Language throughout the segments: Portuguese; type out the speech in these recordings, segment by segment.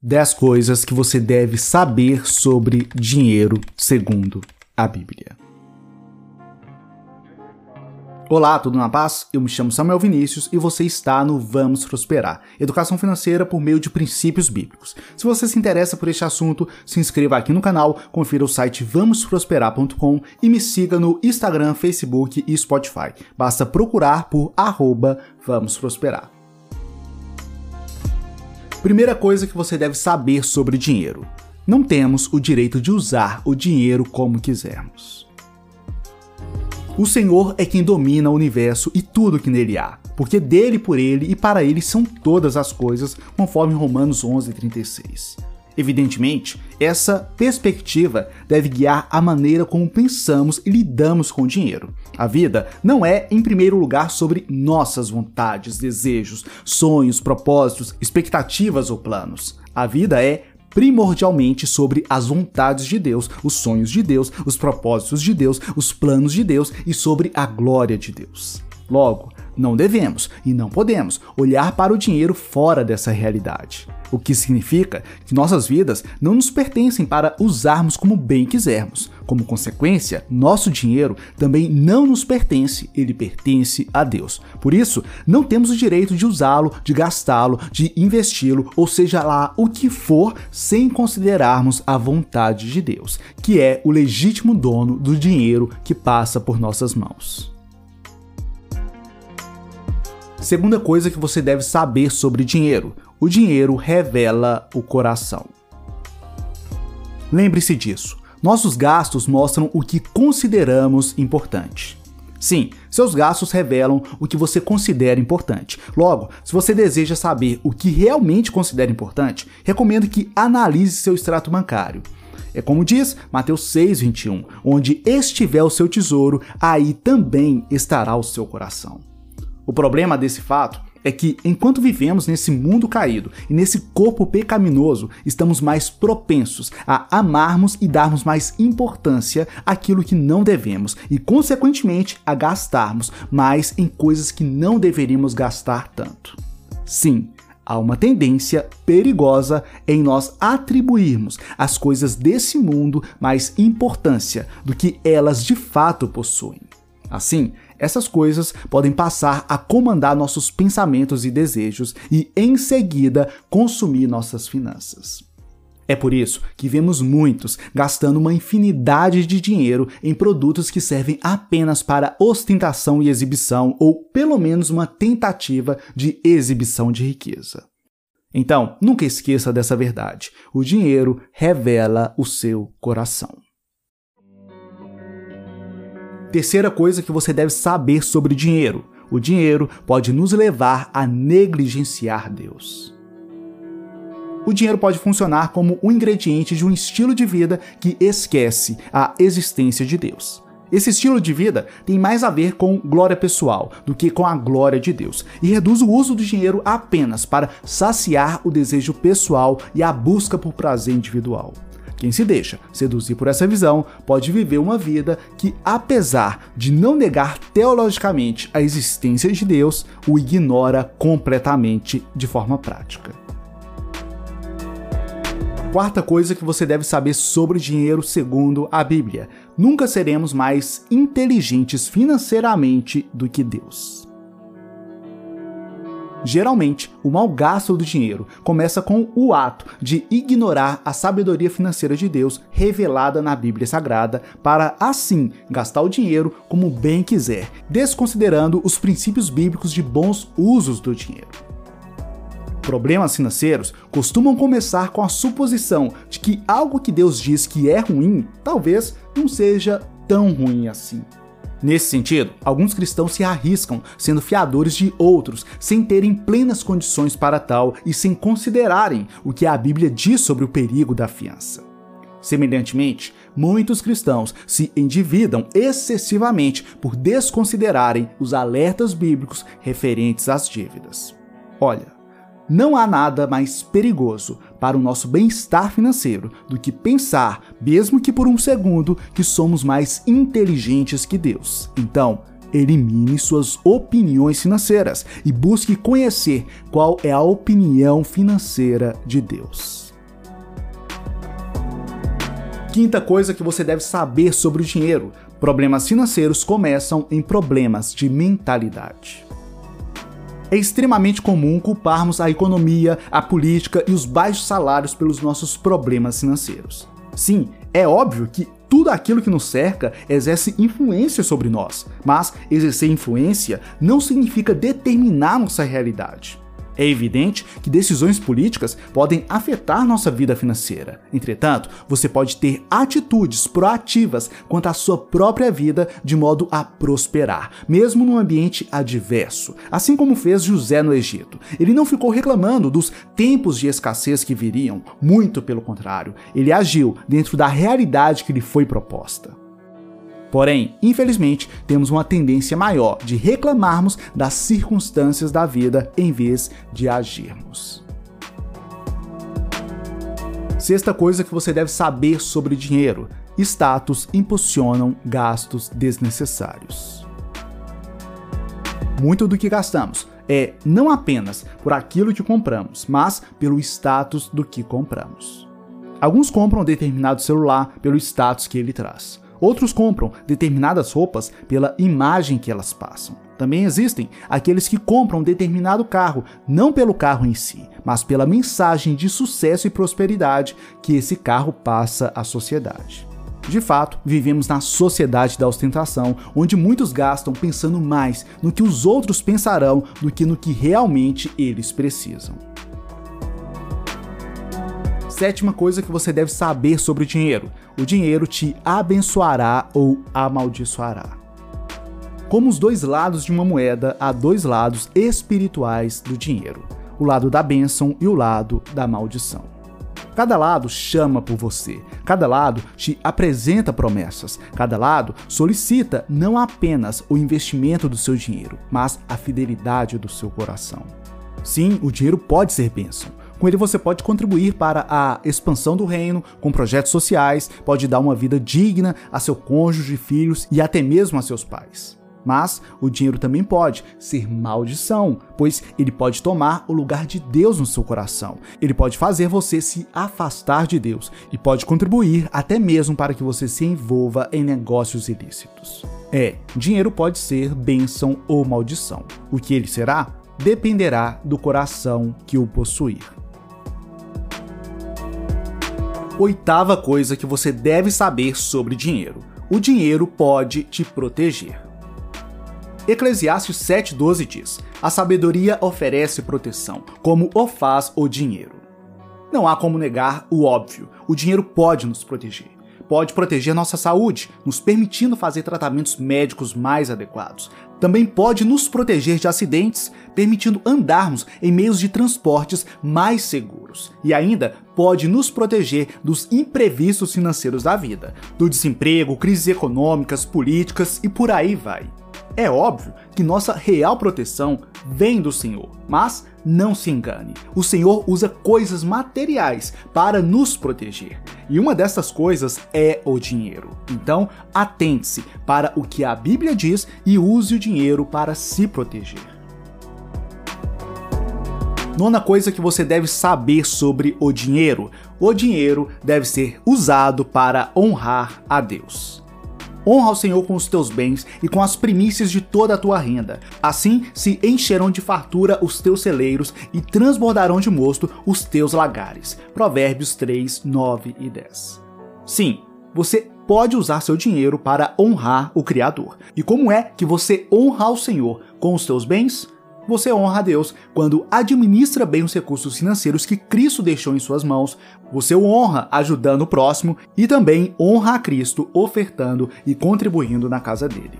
10 coisas que você deve saber sobre dinheiro segundo a Bíblia. Olá, tudo na paz? Eu me chamo Samuel Vinícius e você está no Vamos Prosperar, educação financeira por meio de princípios bíblicos. Se você se interessa por este assunto, se inscreva aqui no canal, confira o site vamosprosperar.com e me siga no Instagram, Facebook e Spotify. Basta procurar por arroba Vamos Prosperar. Primeira coisa que você deve saber sobre dinheiro: não temos o direito de usar o dinheiro como quisermos. O Senhor é quem domina o universo e tudo que nele há, porque dele, por ele e para ele são todas as coisas, conforme Romanos 11:36. Evidentemente, essa perspectiva deve guiar a maneira como pensamos e lidamos com o dinheiro. A vida não é, em primeiro lugar, sobre nossas vontades, desejos, sonhos, propósitos, expectativas ou planos. A vida é primordialmente sobre as vontades de Deus, os sonhos de Deus, os propósitos de Deus, os planos de Deus e sobre a glória de Deus. Logo, não devemos e não podemos olhar para o dinheiro fora dessa realidade. O que significa que nossas vidas não nos pertencem para usarmos como bem quisermos. Como consequência, nosso dinheiro também não nos pertence, ele pertence a Deus. Por isso, não temos o direito de usá-lo, de gastá-lo, de investi-lo, ou seja lá o que for, sem considerarmos a vontade de Deus, que é o legítimo dono do dinheiro que passa por nossas mãos. Segunda coisa que você deve saber sobre dinheiro: o dinheiro revela o coração. Lembre-se disso. Nossos gastos mostram o que consideramos importante. Sim, seus gastos revelam o que você considera importante. Logo, se você deseja saber o que realmente considera importante, recomendo que analise seu extrato bancário. É como diz Mateus 6,21: onde estiver o seu tesouro, aí também estará o seu coração. O problema desse fato é que, enquanto vivemos nesse mundo caído e nesse corpo pecaminoso, estamos mais propensos a amarmos e darmos mais importância àquilo que não devemos e, consequentemente, a gastarmos mais em coisas que não deveríamos gastar tanto. Sim, há uma tendência perigosa em nós atribuirmos às coisas desse mundo mais importância do que elas de fato possuem. Assim, essas coisas podem passar a comandar nossos pensamentos e desejos e, em seguida, consumir nossas finanças. É por isso que vemos muitos gastando uma infinidade de dinheiro em produtos que servem apenas para ostentação e exibição, ou pelo menos uma tentativa de exibição de riqueza. Então, nunca esqueça dessa verdade: o dinheiro revela o seu coração. Terceira coisa que você deve saber sobre dinheiro: o dinheiro pode nos levar a negligenciar Deus. O dinheiro pode funcionar como um ingrediente de um estilo de vida que esquece a existência de Deus. Esse estilo de vida tem mais a ver com glória pessoal do que com a glória de Deus e reduz o uso do dinheiro apenas para saciar o desejo pessoal e a busca por prazer individual. Quem se deixa seduzir por essa visão pode viver uma vida que, apesar de não negar teologicamente a existência de Deus, o ignora completamente de forma prática. Quarta coisa que você deve saber sobre dinheiro segundo a Bíblia: nunca seremos mais inteligentes financeiramente do que Deus. Geralmente, o mau gasto do dinheiro começa com o ato de ignorar a sabedoria financeira de Deus revelada na Bíblia Sagrada, para assim gastar o dinheiro como bem quiser, desconsiderando os princípios bíblicos de bons usos do dinheiro. Problemas financeiros costumam começar com a suposição de que algo que Deus diz que é ruim talvez não seja tão ruim assim. Nesse sentido, alguns cristãos se arriscam sendo fiadores de outros, sem terem plenas condições para tal e sem considerarem o que a Bíblia diz sobre o perigo da fiança. Semelhantemente, muitos cristãos se endividam excessivamente por desconsiderarem os alertas bíblicos referentes às dívidas. Olha, não há nada mais perigoso para o nosso bem-estar financeiro do que pensar, mesmo que por um segundo, que somos mais inteligentes que Deus. Então, elimine suas opiniões financeiras e busque conhecer qual é a opinião financeira de Deus. Quinta coisa que você deve saber sobre o dinheiro: problemas financeiros começam em problemas de mentalidade. É extremamente comum culparmos a economia, a política e os baixos salários pelos nossos problemas financeiros. Sim, é óbvio que tudo aquilo que nos cerca exerce influência sobre nós, mas exercer influência não significa determinar nossa realidade. É evidente que decisões políticas podem afetar nossa vida financeira. Entretanto, você pode ter atitudes proativas quanto à sua própria vida de modo a prosperar, mesmo num ambiente adverso, assim como fez José no Egito. Ele não ficou reclamando dos tempos de escassez que viriam, muito pelo contrário, ele agiu dentro da realidade que lhe foi proposta. Porém, infelizmente, temos uma tendência maior de reclamarmos das circunstâncias da vida em vez de agirmos. Sexta coisa que você deve saber sobre dinheiro: status impulsionam gastos desnecessários. Muito do que gastamos é não apenas por aquilo que compramos, mas pelo status do que compramos. Alguns compram determinado celular pelo status que ele traz. Outros compram determinadas roupas pela imagem que elas passam. Também existem aqueles que compram determinado carro não pelo carro em si, mas pela mensagem de sucesso e prosperidade que esse carro passa à sociedade. De fato, vivemos na sociedade da ostentação, onde muitos gastam pensando mais no que os outros pensarão do que no que realmente eles precisam. Sétima coisa que você deve saber sobre o dinheiro: o dinheiro te abençoará ou amaldiçoará. Como os dois lados de uma moeda, há dois lados espirituais do dinheiro: o lado da bênção e o lado da maldição. Cada lado chama por você, cada lado te apresenta promessas, cada lado solicita não apenas o investimento do seu dinheiro, mas a fidelidade do seu coração. Sim, o dinheiro pode ser bênção, com ele você pode contribuir para a expansão do reino, com projetos sociais, pode dar uma vida digna a seu cônjuge, filhos e até mesmo a seus pais. Mas o dinheiro também pode ser maldição, pois ele pode tomar o lugar de Deus no seu coração. Ele pode fazer você se afastar de Deus e pode contribuir até mesmo para que você se envolva em negócios ilícitos. É, dinheiro pode ser bênção ou maldição. O que ele será dependerá do coração que o possuir. Oitava coisa que você deve saber sobre dinheiro: o dinheiro pode te proteger. Eclesiastes 7,12 diz: A sabedoria oferece proteção, como o faz o dinheiro. Não há como negar o óbvio: o dinheiro pode nos proteger pode proteger nossa saúde, nos permitindo fazer tratamentos médicos mais adequados. Também pode nos proteger de acidentes, permitindo andarmos em meios de transportes mais seguros. E ainda pode nos proteger dos imprevistos financeiros da vida, do desemprego, crises econômicas, políticas e por aí vai. É óbvio que nossa real proteção vem do Senhor, mas não se engane, o Senhor usa coisas materiais para nos proteger. E uma dessas coisas é o dinheiro. Então, atente-se para o que a Bíblia diz e use o dinheiro para se proteger. Nona coisa que você deve saber sobre o dinheiro: o dinheiro deve ser usado para honrar a Deus. Honra ao Senhor com os teus bens e com as primícias de toda a tua renda. Assim se encherão de fartura os teus celeiros e transbordarão de mosto os teus lagares. Provérbios 3, 9 e 10. Sim, você pode usar seu dinheiro para honrar o Criador. E como é que você honra ao Senhor com os teus bens? Você honra a Deus quando administra bem os recursos financeiros que Cristo deixou em suas mãos. Você o honra ajudando o próximo e também honra a Cristo ofertando e contribuindo na casa dele.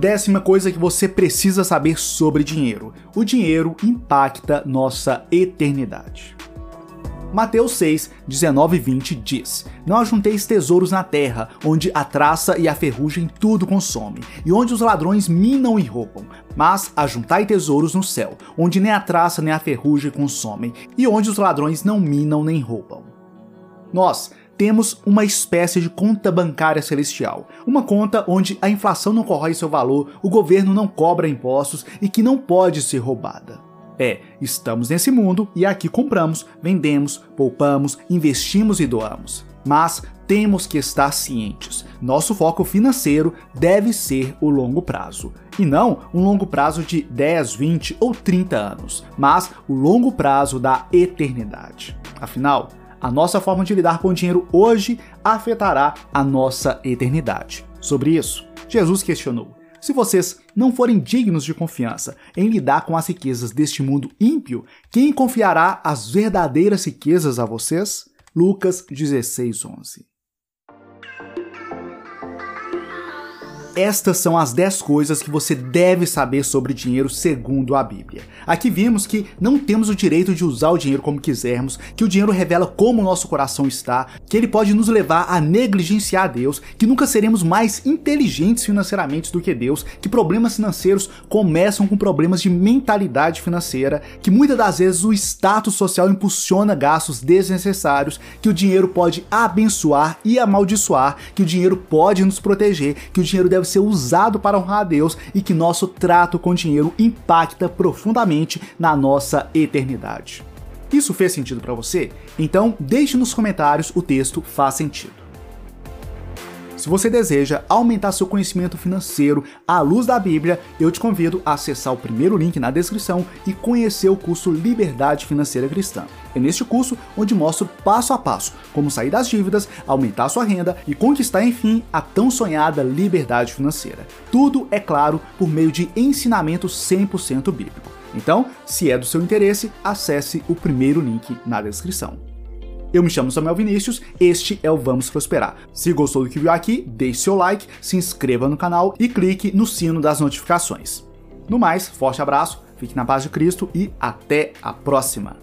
Décima coisa que você precisa saber sobre dinheiro: o dinheiro impacta nossa eternidade. Mateus 6, 19 e 20 diz: Não ajunteis tesouros na terra, onde a traça e a ferrugem tudo consome, e onde os ladrões minam e roubam. Mas ajuntai tesouros no céu, onde nem a traça nem a ferrugem consomem, e onde os ladrões não minam nem roubam. Nós temos uma espécie de conta bancária celestial, uma conta onde a inflação não corrói seu valor, o governo não cobra impostos e que não pode ser roubada. É, estamos nesse mundo e aqui compramos, vendemos, poupamos, investimos e doamos. Mas temos que estar cientes. Nosso foco financeiro deve ser o longo prazo. E não um longo prazo de 10, 20 ou 30 anos, mas o longo prazo da eternidade. Afinal, a nossa forma de lidar com o dinheiro hoje afetará a nossa eternidade. Sobre isso, Jesus questionou: se vocês não forem dignos de confiança em lidar com as riquezas deste mundo ímpio, quem confiará as verdadeiras riquezas a vocês? Lucas 16, 11. Estas são as 10 coisas que você deve saber sobre dinheiro segundo a Bíblia. Aqui vimos que não temos o direito de usar o dinheiro como quisermos, que o dinheiro revela como o nosso coração está, que ele pode nos levar a negligenciar Deus, que nunca seremos mais inteligentes financeiramente do que Deus, que problemas financeiros começam com problemas de mentalidade financeira, que muitas das vezes o status social impulsiona gastos desnecessários, que o dinheiro pode abençoar e amaldiçoar, que o dinheiro pode nos proteger, que o dinheiro deve deve ser usado para honrar a Deus e que nosso trato com dinheiro impacta profundamente na nossa eternidade. Isso fez sentido para você? Então, deixe nos comentários o texto faz sentido. Se você deseja aumentar seu conhecimento financeiro à luz da Bíblia, eu te convido a acessar o primeiro link na descrição e conhecer o curso Liberdade Financeira Cristã. É neste curso onde mostro passo a passo como sair das dívidas, aumentar sua renda e conquistar enfim a tão sonhada liberdade financeira. Tudo, é claro, por meio de ensinamento 100% bíblico. Então, se é do seu interesse, acesse o primeiro link na descrição. Eu me chamo Samuel Vinícius, este é o Vamos Prosperar. Se gostou do que viu aqui, deixe seu like, se inscreva no canal e clique no sino das notificações. No mais, forte abraço, fique na paz de Cristo e até a próxima!